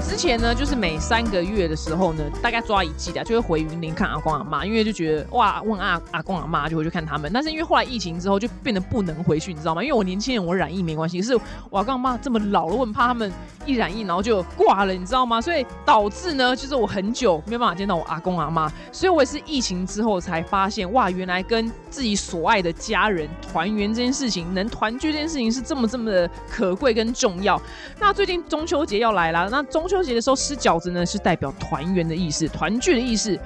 之前呢，就是每三个月的时候呢，大概抓一季的，就会回云林看阿公阿妈，因为就觉得哇，问阿阿公阿妈就会去看他们。但是因为后来疫情之后，就变得不能回去，你知道吗？因为我年轻人我染疫没关系，可是我阿公阿妈这么老了，我很怕他们一染疫然后就挂了，你知道吗？所以导致呢，就是我很久没有办法见到我阿公阿妈，所以我也是疫情之后才发现，哇，原来跟自己所爱的家人团圆这件事情，能团聚这件事情是这么这么的可贵跟重要。那最近中秋节要来了，那中秋节的时候吃饺子呢，是代表团圆的意思、团聚的意思。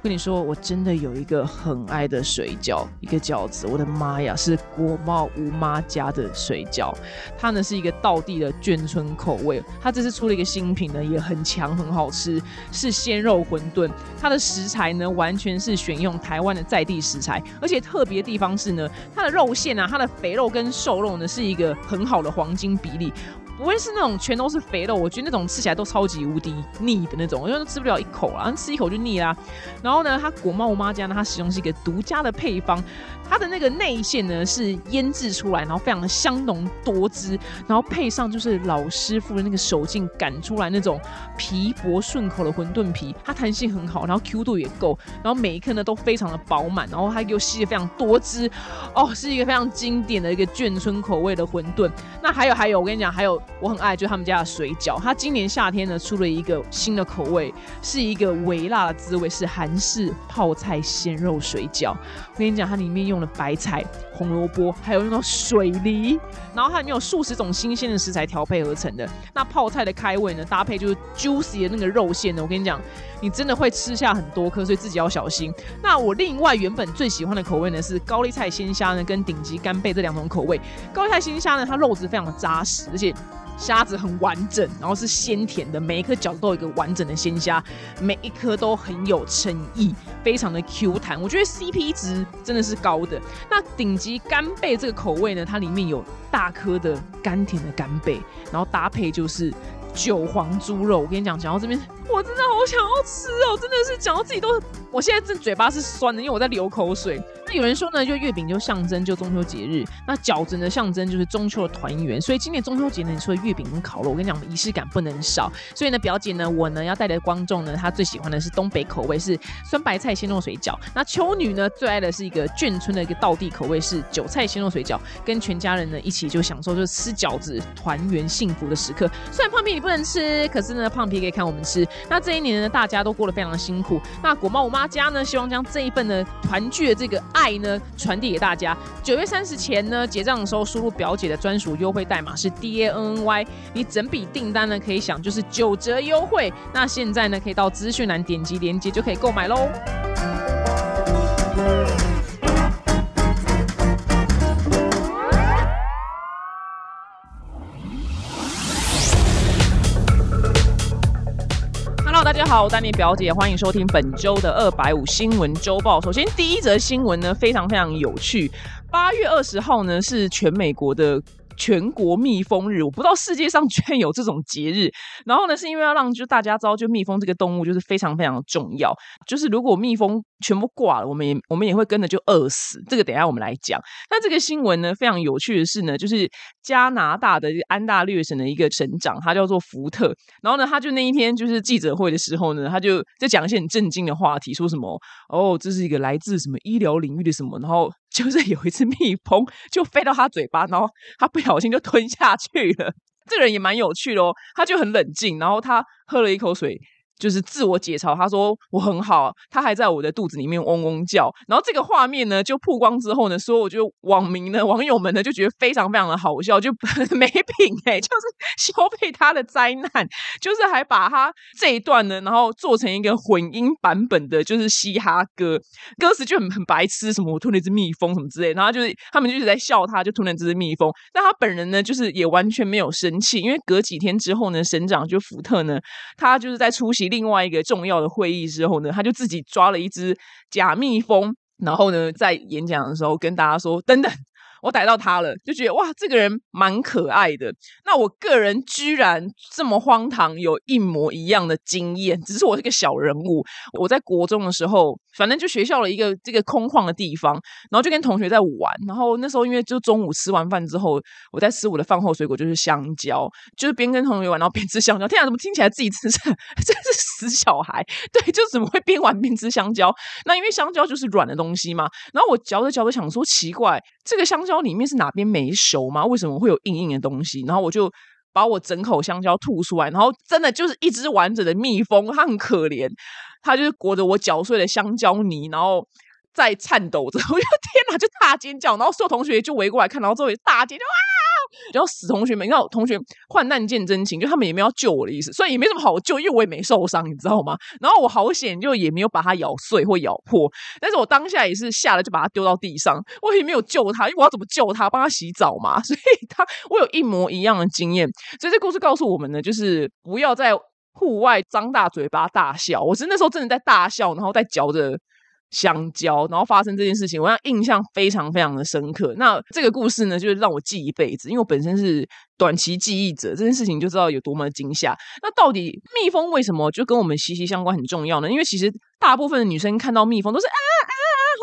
跟你说，我真的有一个很爱的水饺，一个饺子，我的妈呀，是国贸吴妈家的水饺，它呢是一个道地的眷村口味，它这次出了一个新品呢，也很强，很好吃，是鲜肉馄饨，它的食材呢完全是选用台湾的在地食材，而且特别地方是呢，它的肉馅啊，它的肥肉跟瘦肉呢是一个很好的黄金比例。不会是那种全都是肥肉，我觉得那种吃起来都超级无敌腻的那种，因为都吃不了一口啦，吃一口就腻啦。然后呢，它果猫妈家呢，它使用是一个独家的配方，它的那个内馅呢是腌制出来，然后非常的香浓多汁，然后配上就是老师傅的那个手劲擀出来那种皮薄顺口的馄饨皮，它弹性很好，然后 Q 度也够，然后每一颗呢都非常的饱满，然后它又吸的非常多汁，哦，是一个非常经典的一个眷村口味的馄饨。那还有还有，我跟你讲，还有。我很爱，就他们家的水饺。它今年夏天呢出了一个新的口味，是一个微辣的滋味，是韩式泡菜鲜肉水饺。我跟你讲，它里面用了白菜、红萝卜，还有用到水梨，然后它里面有数十种新鲜的食材调配而成的。那泡菜的开胃呢，搭配就是 juicy 的那个肉馅呢，我跟你讲，你真的会吃下很多颗，所以自己要小心。那我另外原本最喜欢的口味呢，是高丽菜鲜虾呢，跟顶级干贝这两种口味。高丽菜鲜虾呢，它肉质非常的扎实，而且。虾子很完整，然后是鲜甜的，每一颗饺子都有一个完整的鲜虾，每一颗都很有诚意，非常的 Q 弹，我觉得 CP 值真的是高的。那顶级干贝这个口味呢，它里面有大颗的甘甜的干贝，然后搭配就是韭黄猪肉。我跟你讲，讲到这边，我真的好想要吃哦，真的是讲到自己都，我现在这嘴巴是酸的，因为我在流口水。那有人说呢，就月饼就象征就中秋节日，那饺子呢象征就是中秋的团圆。所以今年中秋节呢，除了月饼跟烤肉，我跟你讲，仪式感不能少。所以呢，表姐呢，我呢要带来观众呢，她最喜欢的是东北口味，是酸白菜鲜肉水饺。那秋女呢最爱的是一个眷村的一个道地口味，是韭菜鲜肉水饺，跟全家人呢一起就享受就是吃饺子团圆幸福的时刻。虽然胖皮你不能吃，可是呢胖皮可以看我们吃。那这一年呢，大家都过得非常辛苦。那果妈我妈家呢，希望将这一份的团聚的这个。爱呢传递给大家。九月三十前呢结账的时候，输入表姐的专属优惠代码是 D A N N Y，你整笔订单呢可以享就是九折优惠。那现在呢可以到资讯栏点击链接就可以购买喽。好，丹尼表姐，欢迎收听本周的二百五新闻周报。首先，第一则新闻呢，非常非常有趣。八月二十号呢，是全美国的。全国蜜蜂日，我不知道世界上居然有这种节日。然后呢，是因为要让就大家知道，就蜜蜂这个动物就是非常非常重要。就是如果蜜蜂全部挂了，我们也我们也会跟着就饿死。这个等下我们来讲。那这个新闻呢，非常有趣的是呢，就是加拿大的安大略省的一个省长，他叫做福特。然后呢，他就那一天就是记者会的时候呢，他就在讲一些很震惊的话题，说什么哦，这是一个来自什么医疗领域的什么，然后。就是有一次蜜蜂就飞到他嘴巴，然后他不小心就吞下去了。这人也蛮有趣的哦，他就很冷静，然后他喝了一口水。就是自我解嘲，他说我很好，他还在我的肚子里面嗡嗡叫。然后这个画面呢，就曝光之后呢，所以我觉得网民呢、网友们呢就觉得非常非常的好笑，就 没品哎，就是消费他的灾难，就是还把他这一段呢，然后做成一个混音版本的，就是嘻哈歌，歌词就很很白痴，什么我吞了一只蜜蜂什么之类，然后就是他们就一直在笑他，就吞了这只蜜蜂。但他本人呢，就是也完全没有生气，因为隔几天之后呢，省长就福特呢，他就是在出席。另外一个重要的会议之后呢，他就自己抓了一只假蜜蜂，然后呢，在演讲的时候跟大家说：“等等，我逮到他了。”就觉得哇，这个人蛮可爱的。那我个人居然这么荒唐，有一模一样的经验，只是我是个小人物。我在国中的时候反正就学校的一个这个空旷的地方，然后就跟同学在玩。然后那时候因为就中午吃完饭之后，我在吃我的饭后水果就是香蕉，就是边跟同学玩，然后边吃香蕉。天啊，怎么听起来自己吃这真是死小孩？对，就怎么会边玩边吃香蕉？那因为香蕉就是软的东西嘛。然后我嚼着嚼着想说，奇怪，这个香蕉里面是哪边没熟吗？为什么会有硬硬的东西？然后我就。把我整口香蕉吐出来，然后真的就是一只完整的蜜蜂，它很可怜，它就是裹着我嚼碎的香蕉泥，然后在颤抖着。我就天哪，就大尖叫，然后所有同学就围过来看，然后周围大尖叫啊！然后死同学们，你看同学患难见真情，就他们也没有救我的意思，所以也没什么好救，因为我也没受伤，你知道吗？然后我好险，就也没有把它咬碎或咬破，但是我当下也是吓了，就把它丢到地上，我也没有救它，因为我要怎么救它？帮它洗澡嘛，所以它我有一模一样的经验。所以这故事告诉我们呢，就是不要在户外张大嘴巴大笑。我是那时候真的在大笑，然后在嚼着。相交，然后发生这件事情，我让印象非常非常的深刻。那这个故事呢，就是让我记一辈子，因为我本身是短期记忆者，这件事情就知道有多么的惊吓。那到底蜜蜂为什么就跟我们息息相关很重要呢？因为其实大部分的女生看到蜜蜂都是啊啊。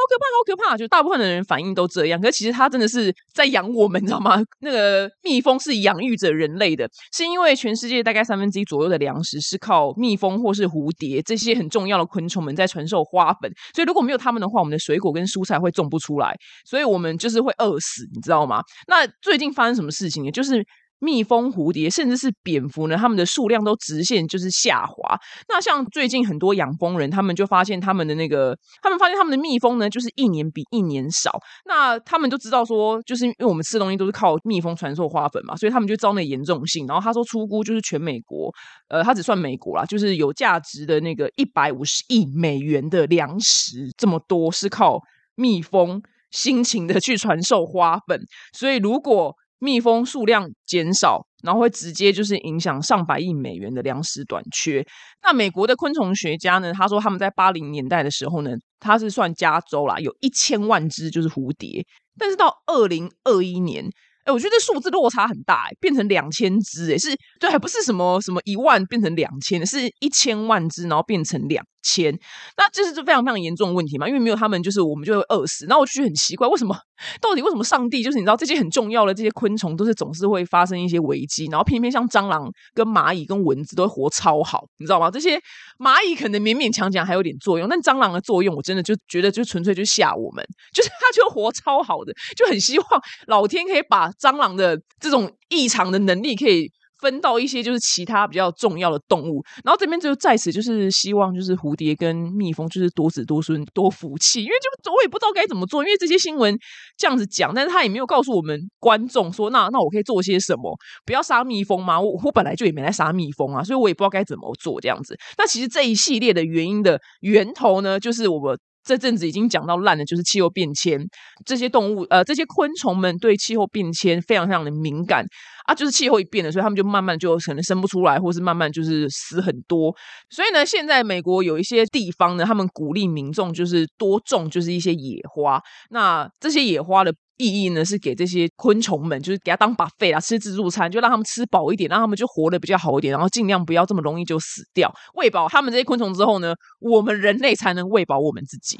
好可怕，好可怕！就大部分的人反应都这样，可是其实它真的是在养我们，你知道吗？那个蜜蜂是养育着人类的，是因为全世界大概三分之一左右的粮食是靠蜜蜂或是蝴蝶这些很重要的昆虫们在传授花粉，所以如果没有他们的话，我们的水果跟蔬菜会种不出来，所以我们就是会饿死，你知道吗？那最近发生什么事情呢？就是。蜜蜂、蝴蝶，甚至是蝙蝠呢，它们的数量都直线就是下滑。那像最近很多养蜂人，他们就发现他们的那个，他们发现他们的蜜蜂呢，就是一年比一年少。那他们就知道说，就是因为我们吃东西都是靠蜜蜂传授花粉嘛，所以他们就遭那严重性。然后他说，出估就是全美国，呃，他只算美国啦，就是有价值的那个一百五十亿美元的粮食，这么多是靠蜜蜂辛勤的去传授花粉。所以如果蜜蜂数量减少，然后会直接就是影响上百亿美元的粮食短缺。那美国的昆虫学家呢？他说他们在八零年代的时候呢，他是算加州啦，有一千万只就是蝴蝶，但是到二零二一年。哎，我觉得数字落差很大，哎，变成两千只，哎，是对，还不是什么什么一万变成两千，是一千万只，然后变成两千，那这是就非常非常严重的问题嘛？因为没有他们，就是我们就会饿死。那我就觉得很奇怪，为什么？到底为什么上帝就是你知道这些很重要的这些昆虫，都是总是会发生一些危机，然后偏偏像蟑螂、跟蚂蚁、跟蚊子都会活超好，你知道吗？这些蚂蚁可能勉勉强强还有点作用，但蟑螂的作用，我真的就觉得就纯粹就吓我们，就是它就活超好的，就很希望老天可以把。蟑螂的这种异常的能力可以分到一些就是其他比较重要的动物，然后这边就在此就是希望就是蝴蝶跟蜜蜂就是多子多孙多福气，因为就我也不知道该怎么做，因为这些新闻这样子讲，但是他也没有告诉我们观众说那那我可以做些什么，不要杀蜜蜂吗？我我本来就也没来杀蜜蜂啊，所以我也不知道该怎么做这样子。那其实这一系列的原因的源头呢，就是我们。这阵子已经讲到烂的，就是气候变迁。这些动物，呃，这些昆虫们对气候变迁非常非常的敏感啊，就是气候一变了，所以他们就慢慢就可能生不出来，或是慢慢就是死很多。所以呢，现在美国有一些地方呢，他们鼓励民众就是多种，就是一些野花。那这些野花的。意义呢是给这些昆虫们，就是给它当把费啊，吃自助餐，就让他们吃饱一点，让他们就活得比较好一点，然后尽量不要这么容易就死掉。喂饱他们这些昆虫之后呢，我们人类才能喂饱我们自己。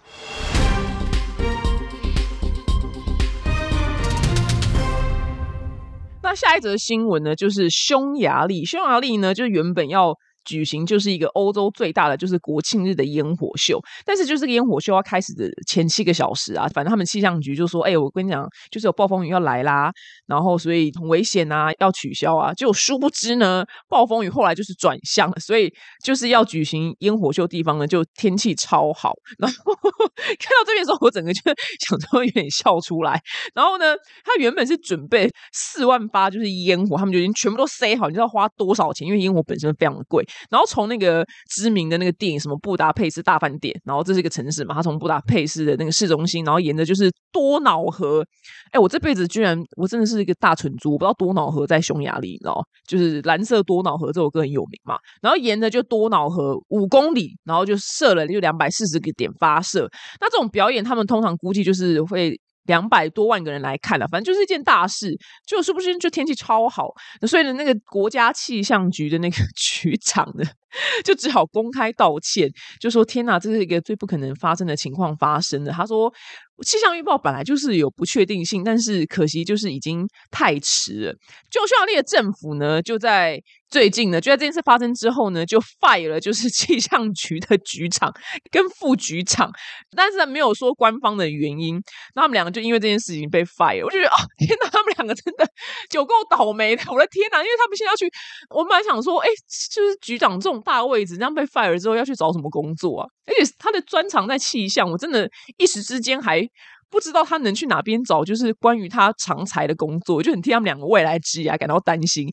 那下一则新闻呢，就是匈牙利，匈牙利呢，就原本要。举行就是一个欧洲最大的就是国庆日的烟火秀，但是就是这个烟火秀要开始的前七个小时啊，反正他们气象局就说：“哎，我跟你讲，就是有暴风雨要来啦，然后所以很危险啊，要取消啊。”就殊不知呢，暴风雨后来就是转向了，所以就是要举行烟火秀地方呢，就天气超好。然后 看到这边的时候，我整个就 想说有点笑出来。然后呢，他原本是准备四万八就是烟火，他们就已经全部都塞好，你知道花多少钱？因为烟火本身非常的贵。然后从那个知名的那个电影什么布达佩斯大饭店，然后这是一个城市嘛，他从布达佩斯的那个市中心，然后沿着就是多瑙河。哎，我这辈子居然我真的是一个大蠢猪，我不知道多瑙河在匈牙利，你知道就是蓝色多瑙河这首歌很有名嘛。然后沿着就多瑙河五公里，然后就射了就两百四十个点发射。那这种表演，他们通常估计就是会。两百多万个人来看了，反正就是一件大事。就是不是就天气超好，所以呢，那个国家气象局的那个 局长呢，就只好公开道歉，就说：“天哪，这是一个最不可能发生的情况发生的。”他说。气象预报本来就是有不确定性，但是可惜就是已经太迟了。就匈牙利的政府呢，就在最近呢，就在这件事发生之后呢，就 fire 了就是气象局的局长跟副局长，但是没有说官方的原因。那他们两个就因为这件事情被 fire，我就觉得哦天哪，他们两个真的就够倒霉的。我的天哪，因为他们现在要去，我本来想说，哎，就是局长这种大位置，这样被 fire 之后要去找什么工作啊？而且他的专长在气象，我真的一时之间还。不知道他能去哪边找，就是关于他长才的工作，就很替他们两个未来职业感到担心。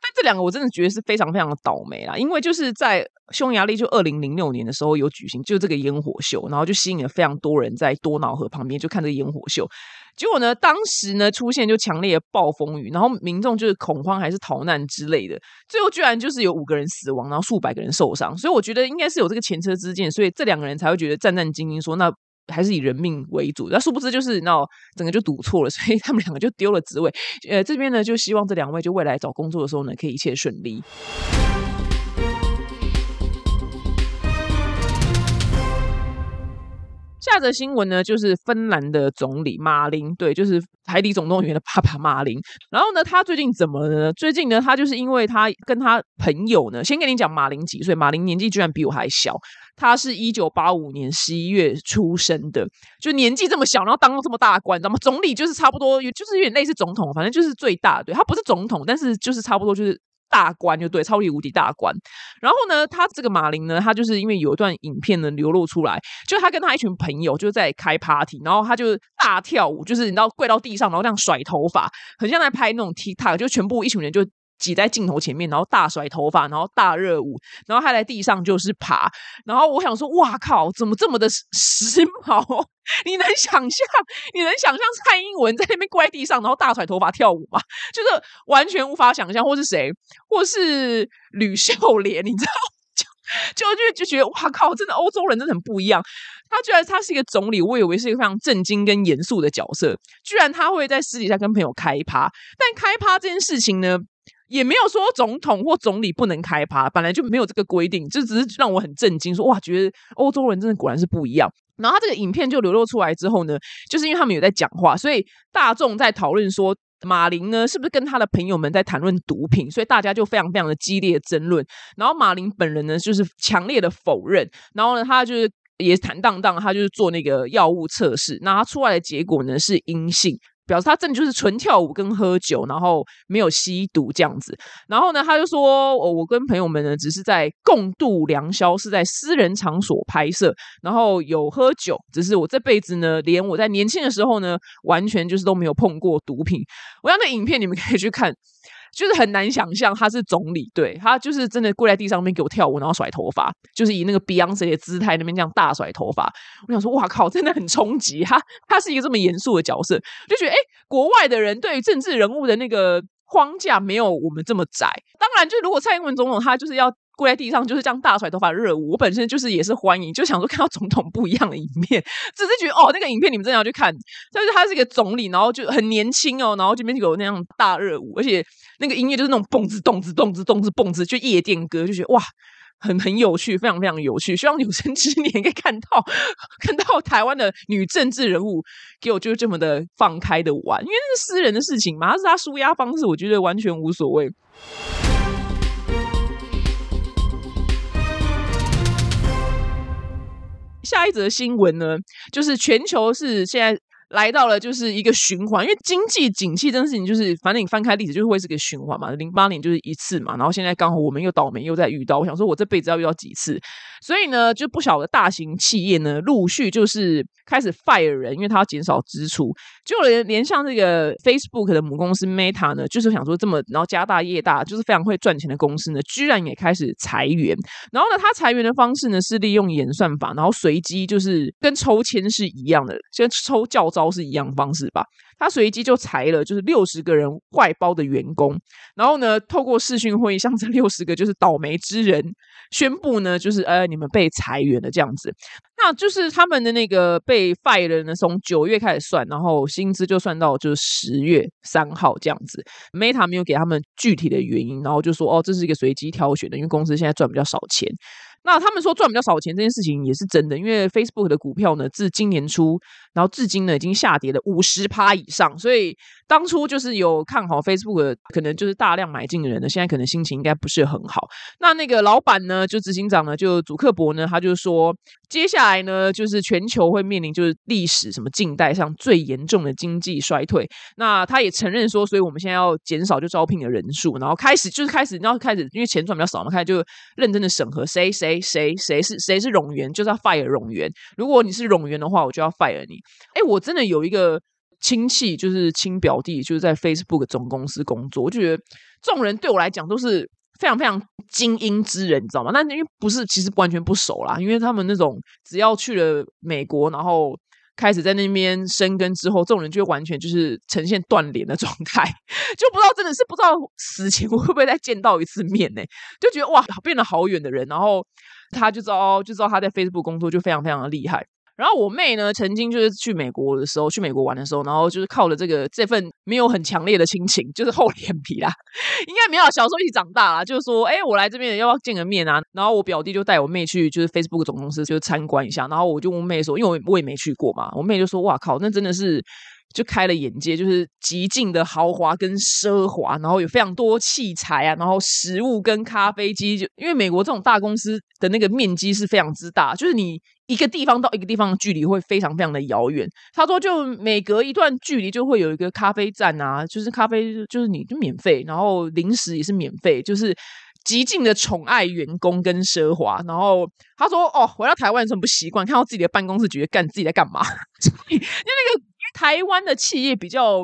但这两个我真的觉得是非常非常的倒霉啦，因为就是在匈牙利，就二零零六年的时候有举行，就这个烟火秀，然后就吸引了非常多人在多瑙河旁边就看这个烟火秀。结果呢，当时呢出现就强烈的暴风雨，然后民众就是恐慌还是逃难之类的，最后居然就是有五个人死亡，然后数百个人受伤。所以我觉得应该是有这个前车之鉴，所以这两个人才会觉得战战兢兢，说那。还是以人命为主，那殊不知就是那整个就赌错了，所以他们两个就丢了职位。呃，这边呢就希望这两位就未来找工作的时候呢，可以一切顺利。下则新闻呢，就是芬兰的总理马林，对，就是《海底总动员》的爸爸马林。然后呢，他最近怎么呢？最近呢，他就是因为他跟他朋友呢，先跟你讲马林几岁？马林年纪居然比我还小，他是一九八五年十一月出生的，就年纪这么小，然后当了这么大官，你知道吗？总理就是差不多，就是有点类似总统，反正就是最大。对他不是总统，但是就是差不多就是。大关就对，超级无敌大关。然后呢，他这个马林呢，他就是因为有一段影片呢流露出来，就他跟他一群朋友就在开 party，然后他就大跳舞，就是你知道跪到地上，然后这样甩头发，很像在拍那种 TikTok，就全部一群人就。挤在镜头前面，然后大甩头发，然后大热舞，然后他在地上就是爬。然后我想说，哇靠，怎么这么的时 髦？你能想象？你能想象蔡英文在那边跪地上，然后大甩头发跳舞吗？就是完全无法想象。或是谁？或是吕秀莲？你知道？就就就就觉得，哇靠！真的欧洲人真的很不一样。他居然他是一个总理，我以为是一个非常震惊跟严肃的角色，居然他会在私底下跟朋友开趴。但开趴这件事情呢？也没有说总统或总理不能开趴，本来就没有这个规定，就只是让我很震惊，说哇，觉得欧洲人真的果然是不一样。然后他这个影片就流露出来之后呢，就是因为他们有在讲话，所以大众在讨论说马林呢是不是跟他的朋友们在谈论毒品，所以大家就非常非常的激烈争论。然后马林本人呢就是强烈的否认，然后呢他就是也坦荡荡，他就是做那个药物测试，那他出来的结果呢是阴性。表示他真的就是纯跳舞跟喝酒，然后没有吸毒这样子。然后呢，他就说：“哦，我跟朋友们呢，只是在共度良宵，是在私人场所拍摄，然后有喝酒。只是我这辈子呢，连我在年轻的时候呢，完全就是都没有碰过毒品。我要那影片，你们可以去看。”就是很难想象他是总理，对他就是真的跪在地上面给我跳舞，然后甩头发，就是以那个 Beyonce 的姿态那边这样大甩头发。我想说，哇靠，真的很冲击他，他是一个这么严肃的角色，就觉得哎，国外的人对于政治人物的那个框架没有我们这么窄。当然，就如果蔡英文总统他就是要。跪在地上就是这样大甩头发热舞，我本身就是也是欢迎，就想说看到总统不一样的一面，只是觉得哦，那个影片你们真的要去看，就是他是一个总理，然后就很年轻哦，然后这边有那样大热舞，而且那个音乐就是那种蹦子动子动子动子蹦子，就夜店歌，就觉得哇，很很有趣，非常非常有趣，希望有生之年可以看到 看到台湾的女政治人物给我就是这么的放开的玩，因为那是私人的事情嘛，是他舒压方式，我觉得完全无所谓。下一则新闻呢，就是全球是现在。来到了就是一个循环，因为经济景气这件事情，就是反正你翻开历史，就会是个循环嘛。零八年就是一次嘛，然后现在刚好我们又倒霉又在遇到。我想说，我这辈子要遇到几次？所以呢，就不少的大型企业呢，陆续就是开始 fire 人，因为他要减少支出。就连连像这个 Facebook 的母公司 Meta 呢，就是想说这么然后家大业大，就是非常会赚钱的公司呢，居然也开始裁员。然后呢，他裁员的方式呢是利用演算法，然后随机就是跟抽签是一样的，先抽教。是一样方式吧。他随机就裁了就是六十个人外包的员工，然后呢，透过视讯会议向这六十个就是倒霉之人宣布呢，就是呃你们被裁员了这样子。那就是他们的那个被 fire 呢，从九月开始算，然后薪资就算到就是十月三号这样子。Meta 没有给他们具体的原因，然后就说哦，这是一个随机挑选的，因为公司现在赚比较少钱。那他们说赚比较少钱这件事情也是真的，因为 Facebook 的股票呢，自今年初，然后至今呢已经下跌了五十趴以上，所以当初就是有看好 Facebook，可能就是大量买进的人呢，现在可能心情应该不是很好。那那个老板呢，就执行长呢，就祖克伯呢，他就说，接下来呢，就是全球会面临就是历史什么近代上最严重的经济衰退。那他也承认说，所以我们现在要减少就招聘的人数，然后开始就是开始，然后开始因为钱赚比较少嘛，开始就认真的审核谁谁。谁谁是谁是冗员，就是要 fire 冗员。如果你是冗员的话，我就要 fire 你。哎，我真的有一个亲戚，就是亲表弟，就是在 Facebook 总公司工作。我就觉得这种人对我来讲都是非常非常精英之人，你知道吗？那因为不是，其实完全不熟啦。因为他们那种只要去了美国，然后。开始在那边生根之后，这种人就会完全就是呈现断联的状态，就不知道真的是不知道死前会不会再见到一次面呢？就觉得哇，变得好远的人，然后他就知道就知道他在 Facebook 工作就非常非常的厉害。然后我妹呢，曾经就是去美国的时候，去美国玩的时候，然后就是靠了这个这份没有很强烈的亲情，就是厚脸皮啦，应该没有小时候一起长大啦，就是说，哎，我来这边要不要见个面啊？然后我表弟就带我妹去，就是 Facebook 总公司就参观一下，然后我就问妹说，因为我我也没去过嘛，我妹就说，哇靠，那真的是。就开了眼界，就是极尽的豪华跟奢华，然后有非常多器材啊，然后食物跟咖啡机，就因为美国这种大公司的那个面积是非常之大，就是你一个地方到一个地方的距离会非常非常的遥远。他说，就每隔一段距离就会有一个咖啡站啊，就是咖啡就是你就免费，然后零食也是免费，就是极尽的宠爱员工跟奢华。然后他说，哦，回到台湾很不习惯，看到自己的办公室，觉得干自己在干嘛？因为那个。台湾的企业比较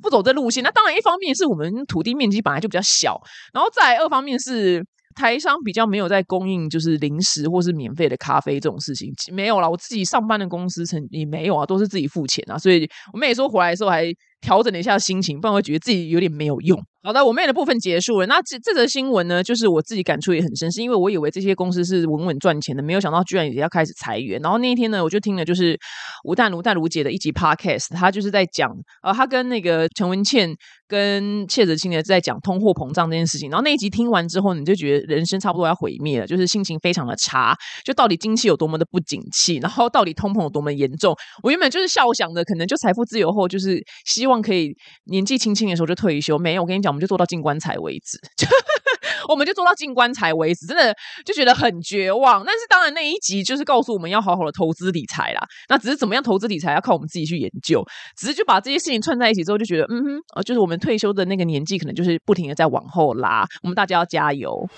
不走这路线，那当然一方面是我们土地面积本来就比较小，然后再二方面是台商比较没有在供应就是零食或是免费的咖啡这种事情没有啦。我自己上班的公司曾也没有啊，都是自己付钱啊，所以我们也说回来的时候还调整了一下心情，不然会觉得自己有点没有用。好的，我妹的部分结束了。那这这则新闻呢，就是我自己感触也很深，是因为我以为这些公司是稳稳赚钱的，没有想到居然也要开始裁员。然后那一天呢，我就听了就是吴淡如、淡如姐的一集 podcast，她就是在讲，呃，她跟那个陈文茜跟谢哲青呢在讲通货膨胀这件事情。然后那一集听完之后，你就觉得人生差不多要毁灭了，就是心情非常的差，就到底经济有多么的不景气，然后到底通膨有多么严重。我原本就是笑想的，可能就财富自由后，就是希望望可以年纪轻轻的时候就退休。没有，我跟你讲。我们就做到进棺材为止，我们就做到进棺材为止，真的就觉得很绝望。但是当然那一集就是告诉我们要好好的投资理财啦。那只是怎么样投资理财要靠我们自己去研究。只是就把这些事情串在一起之后，就觉得嗯哼，呃，就是我们退休的那个年纪可能就是不停的在往后拉。我们大家要加油。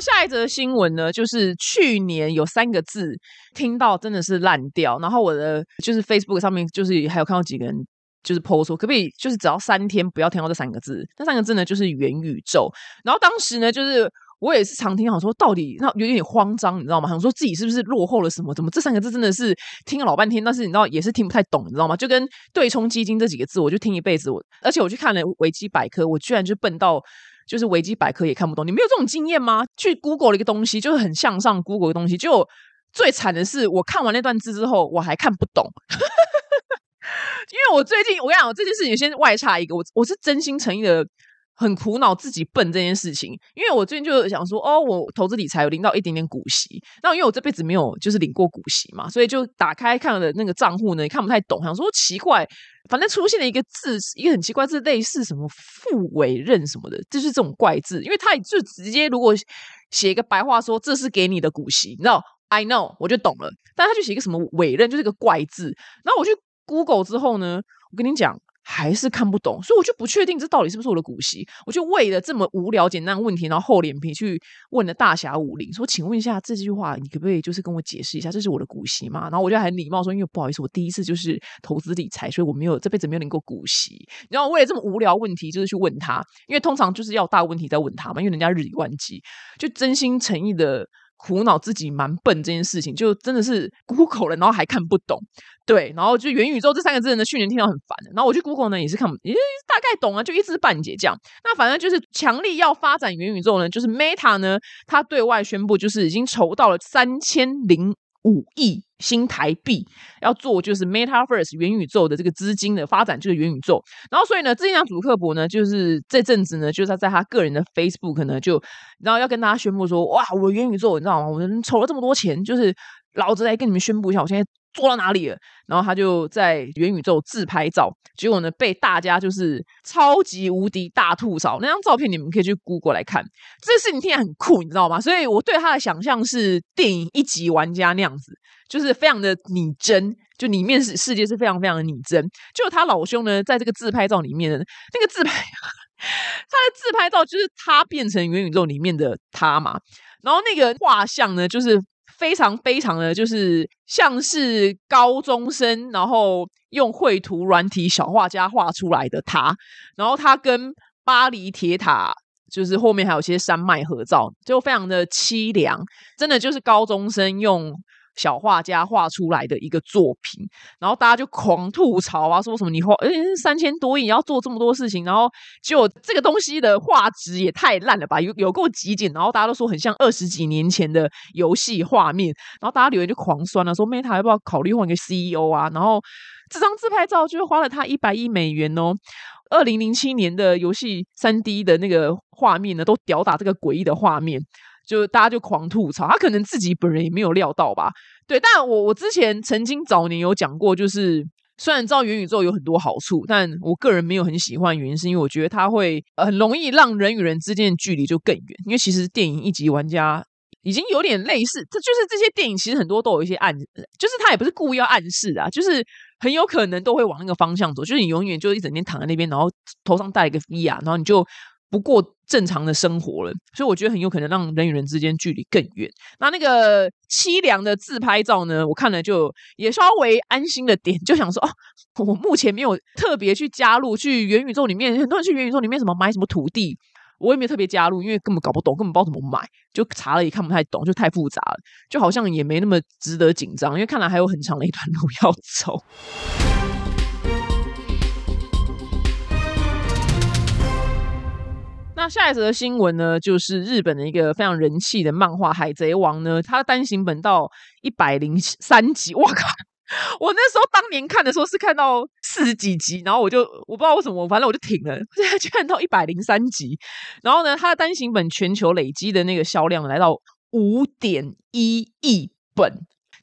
下一则新闻呢，就是去年有三个字听到真的是烂掉，然后我的就是 Facebook 上面就是还有看到几个人就是 PO 说，可不可以就是只要三天不要听到这三个字？那三个字呢就是元宇宙。然后当时呢，就是我也是常听，想说到底那有点慌张，你知道吗？想说自己是不是落后了什么？怎么这三个字真的是听了老半天，但是你知道也是听不太懂，你知道吗？就跟对冲基金这几个字，我就听一辈子，我而且我去看了维基百科，我居然就笨到。就是维基百科也看不懂，你没有这种经验吗？去 Google 了一个东西，就是很向上 Google 的东西，就最惨的是，我看完那段字之后，我还看不懂。因为我最近，我跟你讲，这件事情先外差一个，我我是真心诚意的。很苦恼自己笨这件事情，因为我最近就想说，哦，我投资理财有领到一点点股息，那因为我这辈子没有就是领过股息嘛，所以就打开看了那个账户呢，也看不太懂，想说奇怪，反正出现了一个字，一个很奇怪字，类似什么副委任什么的，就是这种怪字，因为他就直接如果写一个白话说这是给你的股息，你知道，I know，我就懂了，但他就写一个什么委任，就是个怪字，然后我去 Google 之后呢，我跟你讲。还是看不懂，所以我就不确定这到底是不是我的股息。我就为了这么无聊简单的问题，然后厚脸皮去问了大侠武林，说：“请问一下这句话，你可不可以就是跟我解释一下，这是我的股息吗？”然后我就很礼貌说：“因为不好意思，我第一次就是投资理财，所以我没有这辈子没有领过股息。”然后为了这么无聊问题，就是去问他，因为通常就是要大问题再问他嘛，因为人家日理万机，就真心诚意的苦恼自己蛮笨这件事情，就真的是 Google 了，然后还看不懂。对，然后就元宇宙这三个字呢，去年听到很烦。然后我去 Google 呢，也是看，也大概懂啊，就一知半解这样。那反正就是强力要发展元宇宙呢，就是 Meta 呢，它对外宣布就是已经筹到了三千零五亿新台币，要做就是 MetaVerse 元宇宙的这个资金的发展，就是元宇宙。然后所以呢，之前主克伯呢，就是这阵子呢，就是他在他个人的 Facebook 呢，就然后要跟大家宣布说，哇，我元宇宙，你知道吗？我们筹了这么多钱，就是老子来跟你们宣布一下，我现在。做到哪里了？然后他就在元宇宙自拍照，结果呢被大家就是超级无敌大吐槽。那张照片你们可以去 Google 来看，这事情听起来很酷，你知道吗？所以我对他的想象是电影一级玩家那样子，就是非常的拟真，就里面是世界是非常非常的拟真。就他老兄呢，在这个自拍照里面那个自拍，他的自拍照就是他变成元宇宙里面的他嘛，然后那个画像呢，就是。非常非常的就是像是高中生，然后用绘图软体小画家画出来的他，然后他跟巴黎铁塔就是后面还有些山脉合照，就非常的凄凉，真的就是高中生用。小画家画出来的一个作品，然后大家就狂吐槽啊，说什么你画哎三千多亿要做这么多事情，然后就这个东西的画质也太烂了吧，有有够极简，然后大家都说很像二十几年前的游戏画面，然后大家留言就狂酸了，说 Meta 要不要考虑换一个 CEO 啊？然后这张自拍照就花了他一百亿美元哦，二零零七年的游戏三 D 的那个画面呢，都吊打这个诡异的画面。就大家就狂吐槽，他可能自己本人也没有料到吧。对，但我我之前曾经早年有讲过，就是虽然知道元宇宙有很多好处，但我个人没有很喜欢，原因是因为我觉得它会很容易让人与人之间的距离就更远。因为其实电影一级玩家已经有点类似，这就是这些电影其实很多都有一些暗，就是他也不是故意要暗示啊，就是很有可能都会往那个方向走，就是你永远就一整天躺在那边，然后头上戴一个 V 啊，然后你就。不过正常的生活了，所以我觉得很有可能让人与人之间距离更远。那那个凄凉的自拍照呢？我看了就也稍微安心了点，就想说哦，我目前没有特别去加入去元宇宙里面，很多人去元宇宙里面什么买什么土地，我也没有特别加入，因为根本搞不懂，根本不知道怎么买，就查了也看不太懂，就太复杂了，就好像也没那么值得紧张，因为看来还有很长的一段路要走。那下一则新闻呢，就是日本的一个非常人气的漫画《海贼王》呢，它单行本到一百零三集，我靠！我那时候当年看的时候是看到四十几集，然后我就我不知道为什么，反正我就停了。现在居然到一百零三集，然后呢，它的单行本全球累积的那个销量来到五点一亿本。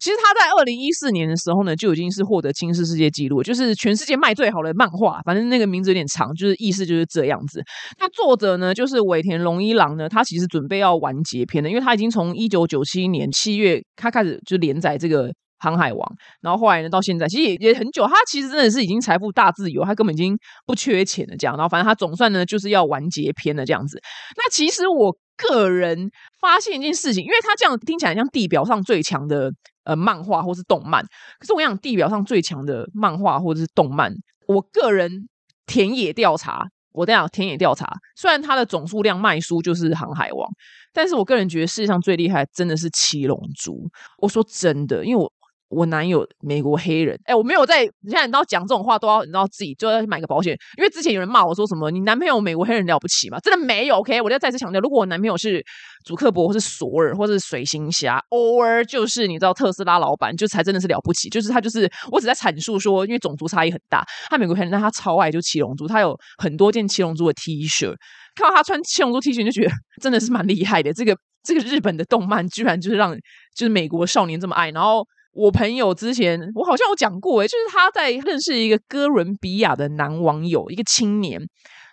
其实他在二零一四年的时候呢，就已经是获得金氏世界纪录，就是全世界卖最好的漫画。反正那个名字有点长，就是意思就是这样子。那作者呢，就是尾田荣一郎呢，他其实准备要完结篇的，因为他已经从一九九七年七月他开始就连载这个《航海王》，然后后来呢，到现在其实也也很久。他其实真的是已经财富大自由，他根本已经不缺钱了这样。然后反正他总算呢，就是要完结篇了这样子。那其实我个人发现一件事情，因为他这样听起来像地表上最强的。呃，漫画或是动漫，可是我想地表上最强的漫画或者是动漫，我个人田野调查，我这样田野调查，虽然它的总数量卖书就是《航海王》，但是我个人觉得世界上最厉害真的是《七龙珠》。我说真的，因为我。我男友美国黑人，哎，我没有在，你现在你知道讲这种话都要你知道自己就要去买个保险，因为之前有人骂我说什么你男朋友美国黑人了不起吗？真的没有，OK，我要再次强调，如果我男朋友是祖克伯或是索尔或是水行侠，偶尔就是你知道特斯拉老板，就才真的是了不起，就是他就是我只在阐述说，因为种族差异很大，他美国黑人，但他超爱就七龙珠，他有很多件七龙珠的 T 恤，看到他穿七龙珠 T 恤就觉得 真的是蛮厉害的，这个这个日本的动漫居然就是让就是美国少年这么爱，然后。我朋友之前我好像有讲过，诶，就是他在认识一个哥伦比亚的男网友，一个青年。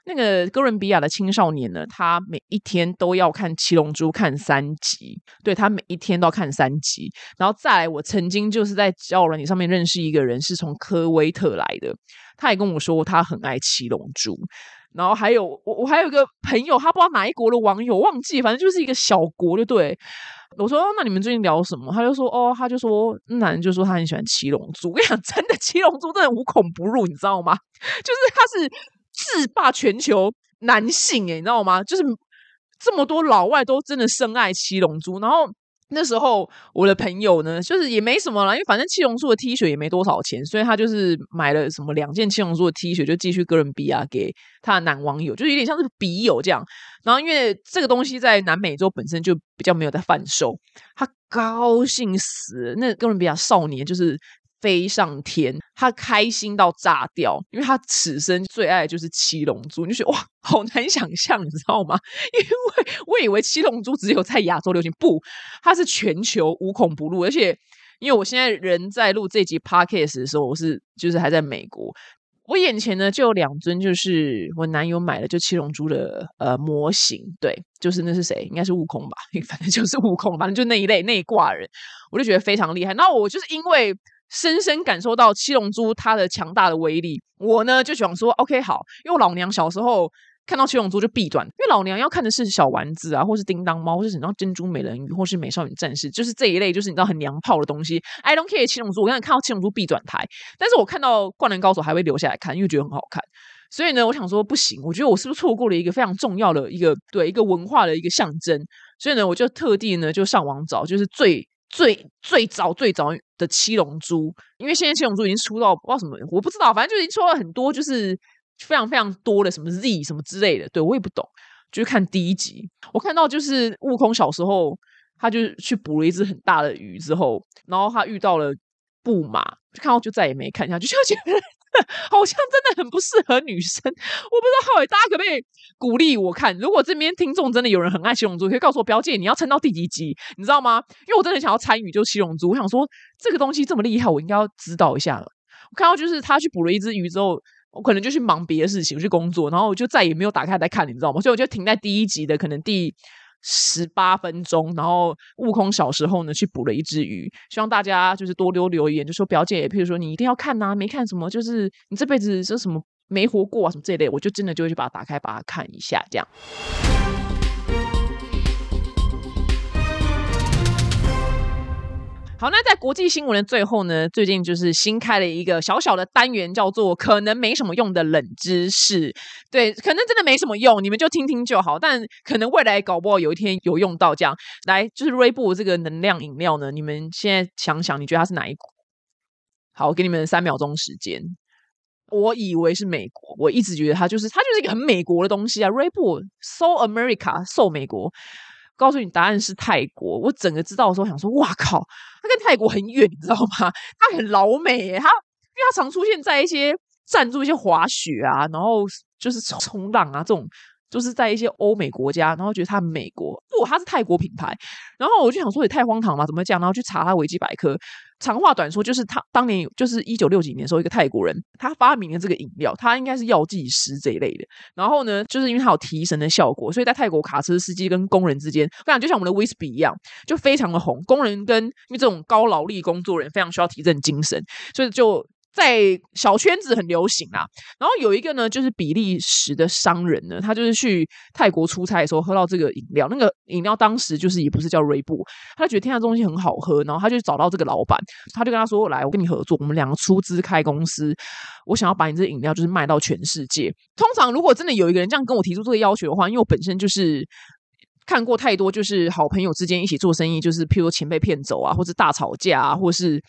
那个哥伦比亚的青少年呢，他每一天都要看《七龙珠》看三集，对他每一天都要看三集。然后再来，我曾经就是在交友软件上面认识一个人，是从科威特来的，他也跟我说他很爱《七龙珠》。然后还有我，我还有一个朋友，他不知道哪一国的网友，忘记，反正就是一个小国，就对。我说：“那你们最近聊什么？”他就说：“哦，他就说，男人就说他很喜欢七龙珠。我跟你讲，真的七龙珠真的无孔不入，你知道吗？就是他是制霸全球男性，诶，你知道吗？就是这么多老外都真的深爱七龙珠。然后那时候我的朋友呢，就是也没什么了，因为反正七龙珠的 T 恤也没多少钱，所以他就是买了什么两件七龙珠的 T 恤，就寄去哥伦比亚给他的男网友，就有点像是笔友这样。然后因为这个东西在南美洲本身就比较没有在贩售，他高兴死，那哥伦比亚少年就是。飞上天，他开心到炸掉，因为他此生最爱的就是七龙珠，你就觉得哇，好难想象，你知道吗？因为我以为七龙珠只有在亚洲流行，不，它是全球无孔不入。而且，因为我现在人在录这集 podcast 的时候，我是就是还在美国，我眼前呢就有两尊，就是我男友买的就七龙珠的呃模型，对，就是那是谁？应该是悟空吧，反正就是悟空，反正就那一类那一挂人，我就觉得非常厉害。那我就是因为。深深感受到七龙珠它的强大的威力，我呢就想说，OK，好，因为老娘小时候看到七龙珠就闭短，因为老娘要看的是小丸子啊，或是叮当猫，或是然后珍珠美人鱼，或是美少女战士，就是这一类，就是你知道很娘炮的东西。I don't care 七龙珠，我刚才看到七龙珠必转台，但是我看到灌篮高手还会留下来看，因为觉得很好看。所以呢，我想说不行，我觉得我是不是错过了一个非常重要的一个对一个文化的一个象征？所以呢，我就特地呢就上网找，就是最。最最早最早的七龙珠，因为现在七龙珠已经出到不知道什么，我不知道，反正就已经出了很多，就是非常非常多的什么 Z 什么之类的，对我也不懂。就是看第一集，我看到就是悟空小时候，他就去捕了一只很大的鱼之后，然后他遇到了布马，就看到就再也没看下去，就觉得。好像真的很不适合女生，我不知道，大家可不可以鼓励我看？如果这边听众真的有人很爱七龙珠，可以告诉我，表姐你要撑到第几集，你知道吗？因为我真的想要参与，就七龙珠。我想说这个东西这么厉害，我应该要知道一下了。我看到就是他去捕了一只鱼之后，我可能就去忙别的事情，去工作，然后我就再也没有打开来看，你知道吗？所以我就停在第一集的可能第。十八分钟，然后悟空小时候呢去捕了一只鱼，希望大家就是多留留言，就说表姐，譬如说你一定要看呐，没看什么，就是你这辈子是什么没活过啊什么这一类，我就真的就会去把它打开，把它看一下，这样。好，那在国际新闻的最后呢，最近就是新开了一个小小的单元，叫做“可能没什么用的冷知识”。对，可能真的没什么用，你们就听听就好。但可能未来搞不好有一天有用到。这样来，就是瑞布这个能量饮料呢，你们现在想想，你觉得它是哪一股？好，我给你们三秒钟时间。我以为是美国，我一直觉得它就是它就是一个很美国的东西啊。瑞布，So America，So 美国。告诉你答案是泰国，我整个知道的时候想说，哇靠，他跟泰国很远，你知道吗？他很老美，他因为他常出现在一些赞助一些滑雪啊，然后就是冲浪啊这种。就是在一些欧美国家，然后觉得它美国不，它是泰国品牌。然后我就想说，也太荒唐了，怎么这样？然后去查它维基百科。长话短说，就是他当年就是一九六几年时候，一个泰国人他发明了这个饮料，他应该是药剂师这一类的。然后呢，就是因为它有提神的效果，所以在泰国卡车司机跟工人之间，非常就像我们的威士比一样，就非常的红。工人跟因为这种高劳力工作人非常需要提振精神，所以就。在小圈子很流行啊，然后有一个呢，就是比利时的商人呢，他就是去泰国出差的时候喝到这个饮料，那个饮料当时就是也不是叫瑞布，他觉得天下东西很好喝，然后他就找到这个老板，他就跟他说：“来，我跟你合作，我们两个出资开公司，我想要把你这饮料就是卖到全世界。”通常如果真的有一个人这样跟我提出这个要求的话，因为我本身就是看过太多，就是好朋友之间一起做生意，就是譬如说钱被骗走啊，或者大吵架啊，或是。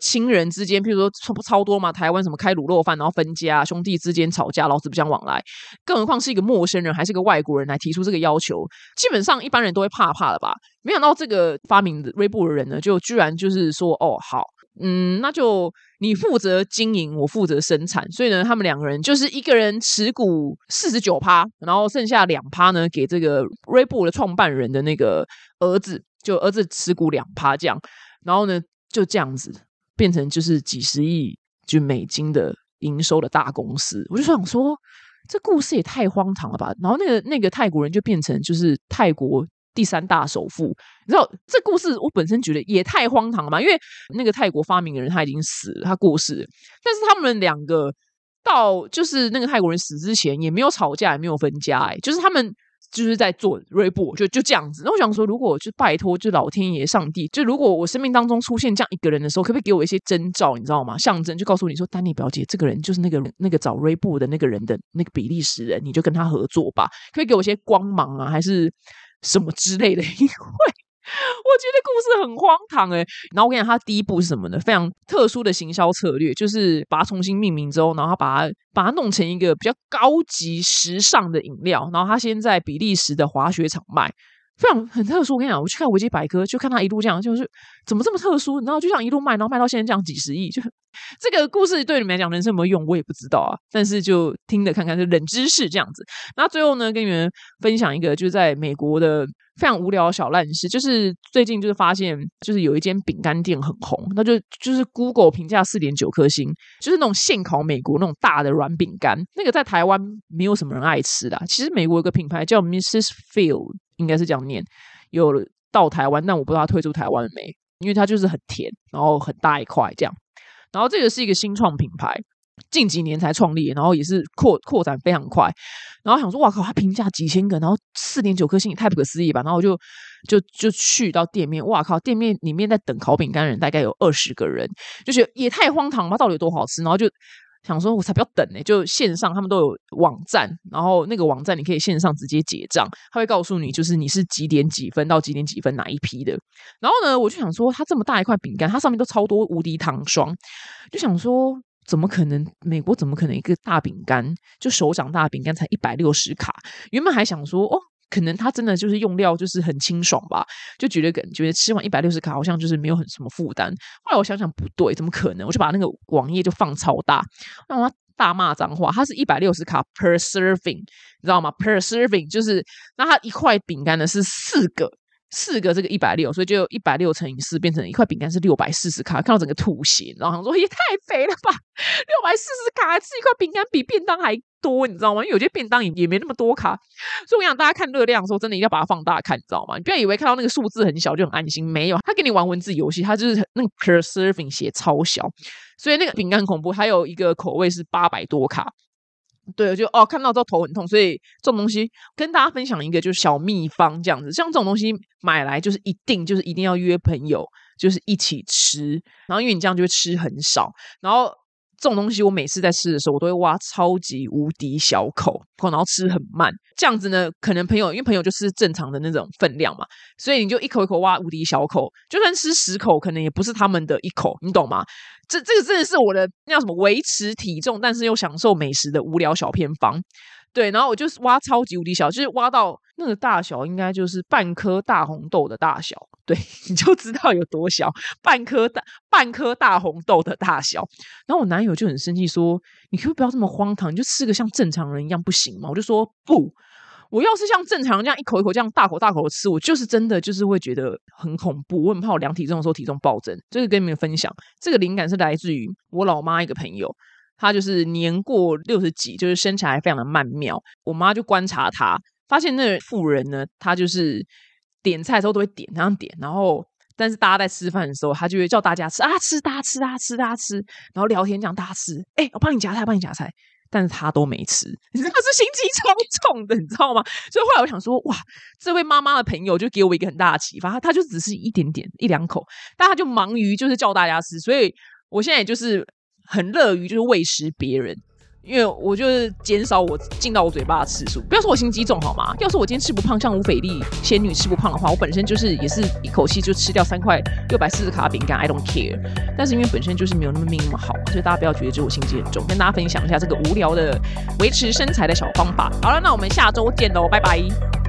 亲人之间，譬如说超超多嘛，台湾什么开卤肉饭，然后分家，兄弟之间吵架，老死不相往来，更何况是一个陌生人，还是个外国人来提出这个要求，基本上一般人都会怕怕的吧？没想到这个发明锐步的人呢，就居然就是说，哦，好，嗯，那就你负责经营，我负责生产，所以呢，他们两个人就是一个人持股四十九趴，然后剩下两趴呢，给这个锐步的创办人的那个儿子，就儿子持股两趴这样，然后呢，就这样子。变成就是几十亿就美金的营收的大公司，我就想说，这故事也太荒唐了吧！然后那个那个泰国人就变成就是泰国第三大首富，你知道这故事我本身觉得也太荒唐了嘛，因为那个泰国发明的人他已经死了，他过世，但是他们两个到就是那个泰国人死之前也没有吵架，也没有分家，哎，就是他们。就是在做 r e b o，就就这样子。那我想说，如果就拜托，就老天爷、上帝，就如果我生命当中出现这样一个人的时候，可不可以给我一些征兆？你知道吗？象征就告诉你说，丹尼表姐，这个人就是那个那个找 r e b o 的那个人的那个比利时人，你就跟他合作吧。可以给我一些光芒啊，还是什么之类的？因为我觉得故事很荒唐哎。然后我跟你讲，他第一步是什么呢？非常特殊的行销策略，就是把它重新命名之后，然后把它把它弄成一个比较高级、时尚的饮料。然后他先在比利时的滑雪场卖。非常很特殊，我跟你讲，我去看维基百科，就看他一路这样，就是怎么这么特殊？然后就像一路卖，然后卖到现在这样几十亿，就 这个故事对你们来讲人生有没有用，我也不知道啊。但是就听着看看，就冷知识这样子。那最后呢，跟你们分享一个，就是在美国的非常无聊小烂事，就是最近就是发现，就是有一间饼干店很红，那就就是 Google 评价四点九颗星，就是那种现烤美国那种大的软饼干，那个在台湾没有什么人爱吃的。其实美国有个品牌叫 Mrs. Field。应该是这样念，有到台湾，但我不知道他退出台湾了没，因为它就是很甜，然后很大一块这样。然后这个是一个新创品牌，近几年才创立，然后也是扩扩展非常快。然后想说，哇靠，他评价几千个，然后四点九颗星，也太不可思议吧？然后我就就就去到店面，哇靠，店面里面在等烤饼干人大概有二十个人，就觉得也太荒唐吧？到底有多好吃？然后就。想说，我才不要等呢！就线上，他们都有网站，然后那个网站你可以线上直接结账，他会告诉你，就是你是几点几分到几点几分哪一批的。然后呢，我就想说，它这么大一块饼干，它上面都超多无敌糖霜，就想说，怎么可能？美国怎么可能一个大饼干就手掌大饼干才一百六十卡？原本还想说，哦。可能他真的就是用料就是很清爽吧，就觉得感觉吃完一百六十卡好像就是没有很什么负担。后来我想想不对，怎么可能？我就把那个网页就放超大，让他大骂脏话。它是一百六十卡 per serving，你知道吗？per serving 就是那它一块饼干呢是四个。四个这个一百六，所以就一百六乘以四，变成一块饼干是六百四十卡，看到整个吐血，然后想说也太肥了吧，六百四十卡吃一块饼干比便当还多，你知道吗？因为有些便当也也没那么多卡，所以我想大家看热量的时候，真的一定要把它放大看，你知道吗？你不要以为看到那个数字很小就很安心，没有，他给你玩文字游戏，他就是那个 preserving 写超小，所以那个饼干恐怖。还有一个口味是八百多卡。对，就哦，看到之后头很痛，所以这种东西跟大家分享一个就是小秘方，这样子，像这种东西买来就是一定就是一定要约朋友，就是一起吃，然后因为你这样就会吃很少，然后。这种东西我每次在吃的时候，我都会挖超级无敌小口，然后吃很慢。这样子呢，可能朋友因为朋友就是正常的那种分量嘛，所以你就一口一口挖无敌小口，就算吃十口，可能也不是他们的一口，你懂吗？这这个真的是我的那叫什么维持体重，但是又享受美食的无聊小偏方。对，然后我就是挖超级无敌小，就是挖到那个大小，应该就是半颗大红豆的大小。对，你就知道有多小，半颗大半颗大红豆的大小。然后我男友就很生气，说：“你可不可以不要这么荒唐？你就吃个像正常人一样不行吗？”我就说：“不，我要是像正常人这样一口一口这样大口大口的吃，我就是真的就是会觉得很恐怖。我很怕我量体重的时候体重暴增。”这个跟你们分享，这个灵感是来自于我老妈一个朋友。他就是年过六十几，就是身材非常的曼妙。我妈就观察他，发现那妇人呢，她就是点菜的时候都会点那样点，然后但是大家在吃饭的时候，他就会叫大家吃啊吃，大家吃，大吃，大家吃，然后聊天讲大家吃，哎，我帮你夹菜，帮你夹菜，但是他都没吃，你知道是心机超重的，你知道吗？所以后来我想说，哇，这位妈妈的朋友就给我一个很大的启发，他他就只是一点点一两口，但他就忙于就是叫大家吃，所以我现在也就是。很乐于就是喂食别人，因为我就是减少我进到我嘴巴的次数。不要说我心机重好吗？要是我今天吃不胖，像吴斐丽仙女吃不胖的话，我本身就是也是一口气就吃掉三块六百四十卡饼干，I don't care。但是因为本身就是没有那么命那么好，所以大家不要觉得就我心机很重。跟大家分享一下这个无聊的维持身材的小方法。好了，那我们下周见喽，拜拜。